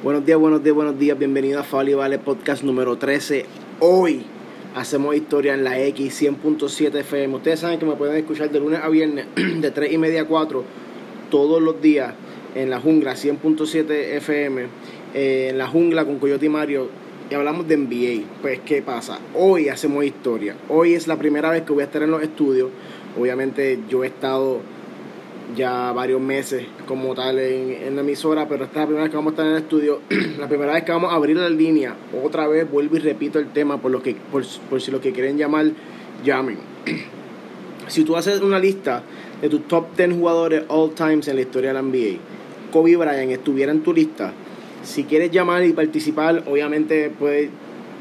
Buenos días, buenos días, buenos días. Bienvenido a Fali Vale Podcast número 13. Hoy hacemos historia en la X 100.7 FM. Ustedes saben que me pueden escuchar de lunes a viernes de 3 y media a 4 todos los días en la jungla 100.7 FM. Eh, en la jungla con Coyote y Mario. Y hablamos de NBA. Pues, ¿qué pasa? Hoy hacemos historia. Hoy es la primera vez que voy a estar en los estudios. Obviamente, yo he estado ya varios meses como tal en, la emisora, pero esta es la primera vez que vamos a estar en el estudio, la primera vez que vamos a abrir la línea, otra vez vuelvo y repito el tema por, lo que, por, si lo que quieren llamar, llamen. Si tú haces una lista de tus top 10 jugadores all times en la historia de la NBA, Kobe Bryant estuviera en tu lista, si quieres llamar y participar, obviamente puedes,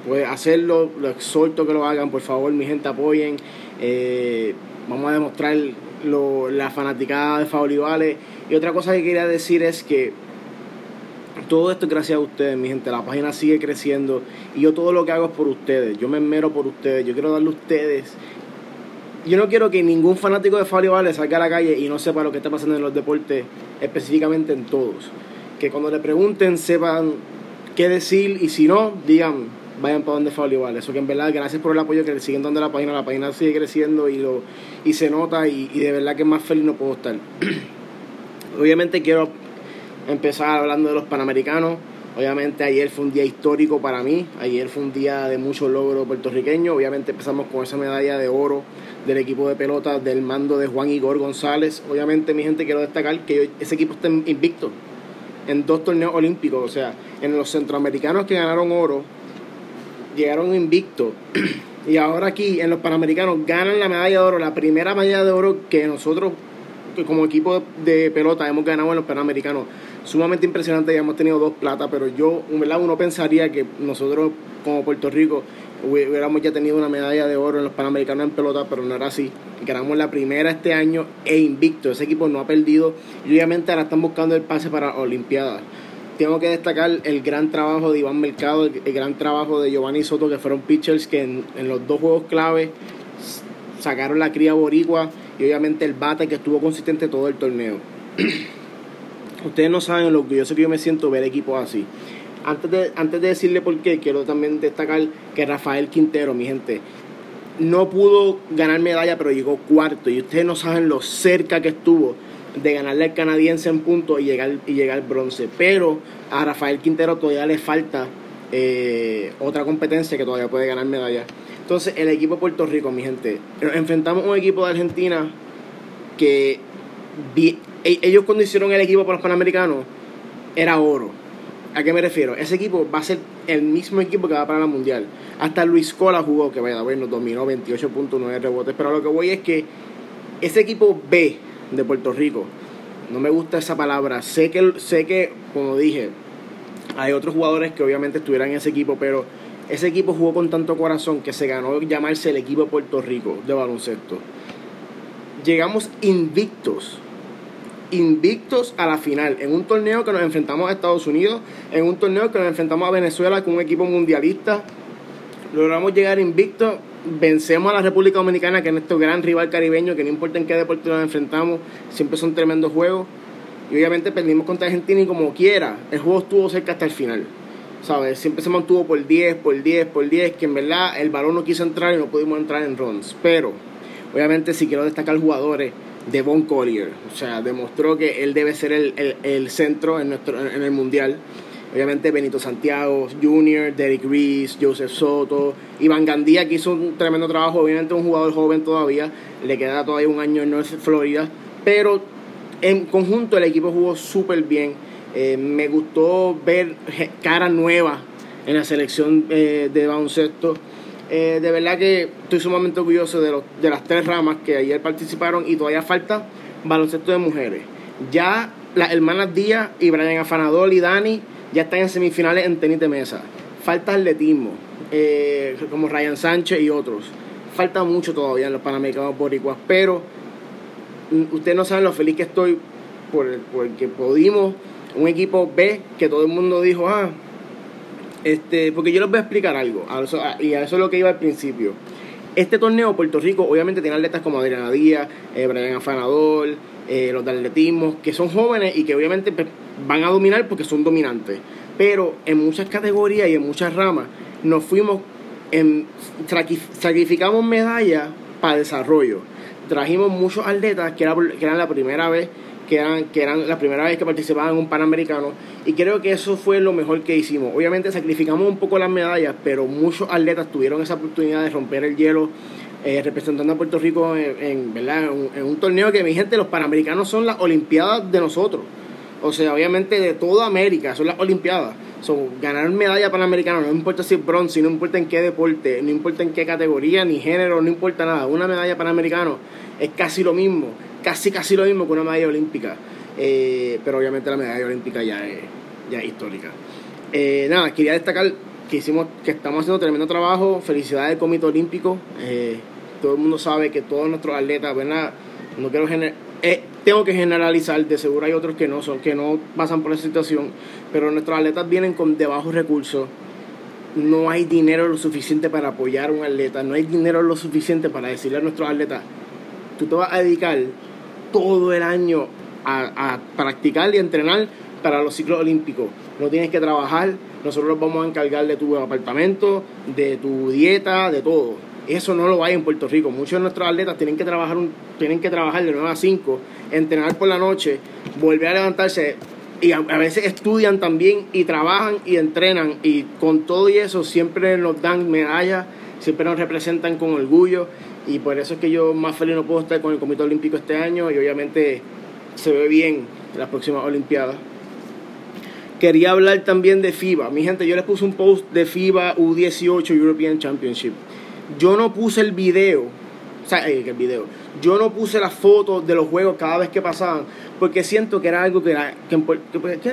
puedes hacerlo, lo exhorto que lo hagan, por favor, mi gente apoyen, eh, vamos a demostrar lo, la fanaticada de Favorivales. Y otra cosa que quería decir es que todo esto es gracias a ustedes, mi gente. La página sigue creciendo y yo todo lo que hago es por ustedes. Yo me enmero por ustedes. Yo quiero darle a ustedes. Yo no quiero que ningún fanático de Fabio salga a la calle y no sepa lo que está pasando en los deportes, específicamente en todos. Que cuando le pregunten sepan qué decir y si no, digan, vayan para donde Fabio Vale. Eso que en verdad, gracias por el apoyo que le siguen dando la página. La página sigue creciendo y, lo, y se nota y, de verdad que más feliz no puedo estar. Obviamente quiero empezar hablando de los Panamericanos. Obviamente ayer fue un día histórico para mí, ayer fue un día de mucho logro puertorriqueño. Obviamente empezamos con esa medalla de oro del equipo de pelota del mando de Juan Igor González. Obviamente mi gente quiero destacar que ese equipo está invicto en dos torneos olímpicos, o sea, en los centroamericanos que ganaron oro, llegaron invictos. y ahora aquí en los Panamericanos ganan la medalla de oro, la primera medalla de oro que nosotros como equipo de pelota hemos ganado en los Panamericanos. Sumamente impresionante, ya hemos tenido dos platas, pero yo, en verdad, uno pensaría que nosotros como Puerto Rico hubiéramos ya tenido una medalla de oro en los Panamericanos en pelota, pero no era así. Ganamos la primera este año e invicto. Ese equipo no ha perdido y obviamente ahora están buscando el pase para Olimpiadas tengo que destacar el gran trabajo de Iván Mercado, el, gran trabajo de Giovanni Soto, que fueron pitchers que en, los dos juegos clave sacaron la cría boricua y obviamente el bate que estuvo consistente todo el torneo. Ustedes no saben lo sé que yo me siento ver equipos así. Antes de, antes de decirle por qué, quiero también destacar que Rafael Quintero, mi gente, no pudo ganar medalla, pero llegó cuarto. Y ustedes no saben lo cerca que estuvo de ganarle al canadiense en punto y llegar, y llegar bronce. Pero a Rafael Quintero todavía le falta eh, otra competencia que todavía puede ganar medalla. Entonces, el equipo de Puerto Rico, mi gente, enfrentamos un equipo de Argentina que e, ellos cuando hicieron el equipo para los Panamericanos era oro. ¿A qué me refiero? Ese equipo va a ser el mismo equipo que va para la Mundial. Hasta Luis Cola jugó, que vaya, bueno, dominó 28.9 rebotes. Pero lo que voy es que ese equipo B de Puerto Rico. No me gusta esa palabra. Sé que, sé que, como dije, hay otros jugadores que obviamente estuvieran en ese equipo, pero ese equipo jugó con tanto corazón que se ganó llamarse el equipo de Puerto Rico de baloncesto. Llegamos invictos, invictos a la final, en un torneo que nos enfrentamos a Estados Unidos, en un torneo que nos enfrentamos a Venezuela con un equipo mundialista. Logramos llegar invictos vencemos a la República Dominicana, que es nuestro gran rival caribeño, que no importa en qué deporte nos enfrentamos, siempre son tremendos juegos. Y obviamente perdimos contra Argentina y como quiera, el juego estuvo cerca hasta el final. ¿Sabes? Siempre se mantuvo por 10, por 10, por 10, que en verdad el balón no quiso entrar y no pudimos entrar en runs. Pero, obviamente, si quiero destacar jugadores, Devon Collier, o sea, demostró que él debe ser el, el, centro en, nuestro, en el mundial. Obviamente Benito Santiago Jr., Derek Reese, Joseph Soto, Iván Gandía que hizo un tremendo trabajo, obviamente un jugador joven todavía, le queda todavía un año en North Florida, pero en conjunto el equipo jugó súper bien. Eh, me gustó ver cara nueva en la selección eh, de baloncesto. Eh, de verdad que estoy sumamente orgulloso de, de las tres ramas que ayer participaron y todavía falta baloncesto de mujeres. Ya las hermanas Díaz y Brian Afanador y Dani ya están en semifinales en tenis de mesa. Falta atletismo, eh, como Ryan Sánchez y otros. Falta mucho todavía en los Panamericanos Boricuas, pero mm, ustedes no saben lo feliz que estoy por, porque pudimos, un equipo B, que todo el mundo dijo, ah, este, porque yo les voy a explicar algo, y a eso es lo que iba al principio. Este torneo, Puerto Rico, obviamente tiene atletas como Adriana Díaz, eh, Brian Afanador, eh, los de atletismo, que son jóvenes y que obviamente pues, van a dominar porque son dominantes. pero en muchas categorías y en muchas ramas nos fuimos, en, sacrificamos medallas para desarrollo. Trajimos muchos atletas que, que eran la primera vez que eran, que eran la primera vez que participaban en un Panamericano y creo que eso fue lo mejor que hicimos. Obviamente sacrificamos un poco las medallas, pero muchos atletas tuvieron esa oportunidad de romper el hielo eh, representando a Puerto Rico en, ¿verdad? En, un torneo que mi gente, los Panamericanos son las Olimpiadas de nosotros. O sea, obviamente de toda América, son las Olimpiadas. Ganar medalla panamericana, no importa si es bronce, no importa en qué deporte, no importa en qué categoría, ni género, no importa nada. Una medalla panamericana es casi lo mismo casi casi lo mismo que una medalla olímpica. Eh, pero obviamente la medalla olímpica ya es, ya histórica. Eh, nada, quería destacar que hicimos, que estamos haciendo tremendo trabajo. Felicidades al Comité Olímpico. Eh, todo el mundo sabe que todos nuestros atletas, ¿verdad? No quiero tengo que generalizar, de seguro hay otros que no son, que no pasan por esa situación, pero nuestros atletas vienen con de bajos recursos. No hay dinero lo suficiente para apoyar a un atleta, no hay dinero lo suficiente para decirle a nuestros atletas, tú te vas a dedicar todo el año a, practicar y entrenar para los ciclos olímpicos. No tienes que trabajar, nosotros vamos a encargar de tu apartamento, de tu dieta, de todo. Eso no lo hay en Puerto Rico. Muchos de nuestros atletas tienen que trabajar, tienen que trabajar de 9 a 5, entrenar por la noche, volver a levantarse y a, a, veces estudian también y trabajan y entrenan y con todo y eso siempre nos dan medallas, siempre nos representan con orgullo y por eso es que yo más feliz no puedo estar con el Comité Olímpico este año y obviamente se ve bien en las próximas Olimpiadas. Quería hablar también de FIBA. Mi gente, yo les puse un post de FIBA U18 European Championship. Yo no puse el video, o sea, eh, el video. Yo no puse las fotos de los juegos cada vez que pasaban porque siento que era algo que, era, que,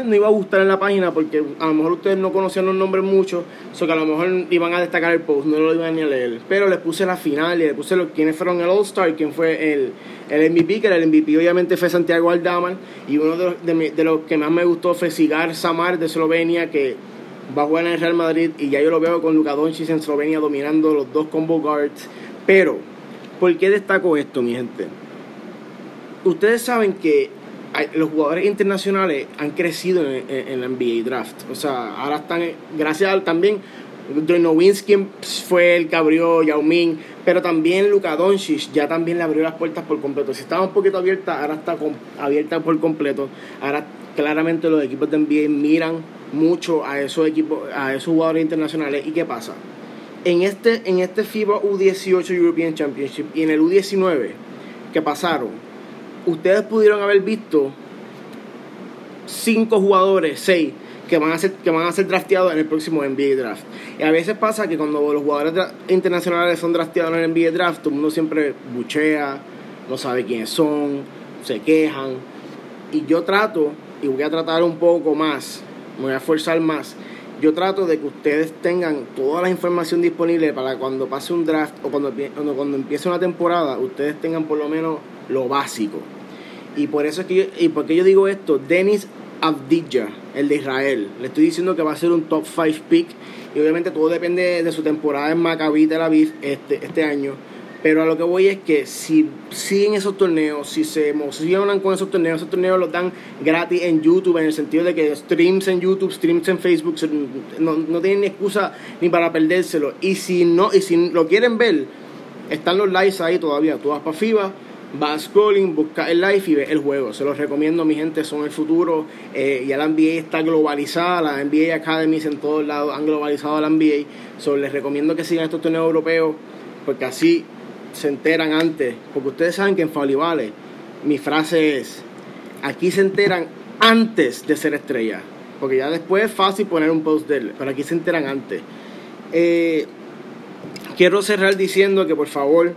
no iba a gustar en la página porque a lo mejor ustedes no conocían los nombres mucho, o que a lo mejor iban a destacar el post, no lo iban ni a leer. Pero les puse la final y les puse lo, quiénes fueron el All-Star, quién fue el, el MVP, que era el MVP obviamente fue Santiago Aldaman y uno de los, de, los que más me gustó fue Sigar Samar de Eslovenia que va a jugar en el Real Madrid y ya yo lo veo con Luka Doncic en Eslovenia dominando los dos combo guards. Pero, ¿por qué destaco esto, mi gente? Ustedes saben que los jugadores internacionales han crecido en, en, la NBA Draft. O sea, ahora están, gracias también, Nowinski fue el que abrió Yao Ming, pero también Luka Doncic ya también le abrió las puertas por completo. Si estaba un poquito abierta, ahora está abierta por completo. Ahora claramente los equipos de NBA miran mucho a esos equipos, a esos jugadores internacionales. ¿Y qué pasa? En este, en este FIBA U18 European Championship y en el U19 que pasaron, ustedes pudieron haber visto cinco jugadores, seis, que van a ser, que van a ser drafteados en el próximo NBA Draft. Y a veces pasa que cuando los jugadores internacionales son drafteados en el NBA Draft, todo el mundo siempre buchea, no sabe quiénes son, se quejan. Y yo trato, y voy a tratar un poco más, me voy a esforzar más. Yo trato de que ustedes tengan toda la información disponible para cuando pase un draft o cuando, cuando empiece una temporada, ustedes tengan por lo menos lo básico. Y por eso es que yo, y porque yo digo esto, Denis Avdija, el de Israel, le estoy diciendo que va a ser un top 5 pick y obviamente todo depende de su temporada en Maccabi Tel Aviv este, este año. Pero a lo que voy es que si siguen esos torneos, si se emocionan con esos torneos, esos torneos los dan gratis en YouTube, en el sentido de que streams en YouTube, streams en Facebook, no, no tienen excusa ni para perdérselo. Y si no, y si lo quieren ver, están los likes ahí todavía. Tú vas para FIBA, vas scrolling, busca el live y ves el juego. Se los recomiendo, mi gente, son el futuro. Ya la NBA está globalizada, la NBA Academies en todos lados han globalizado la NBA. So, les recomiendo que sigan estos torneos europeos porque así se enteran antes. Porque ustedes saben que en Falibale mi frase es, aquí se enteran antes de ser estrella. Porque ya después es fácil poner un post de él, pero aquí se enteran antes. Eh, quiero cerrar diciendo que por favor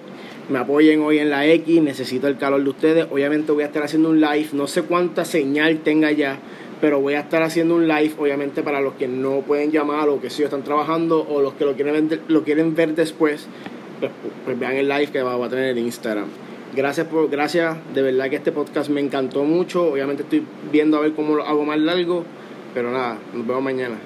me apoyen hoy en la X, necesito el calor de ustedes. Obviamente voy a estar haciendo un live, no sé cuánta señal tenga ya, pero voy a estar haciendo un live, obviamente para los que no pueden llamar o que sí están trabajando o los que lo quieren ver, lo quieren ver después, pues, pues vean el live que va, a tener en Instagram. Gracias por, gracias, de verdad que este podcast me encantó mucho. Obviamente estoy viendo a ver cómo lo hago más largo, pero nada, nos vemos mañana.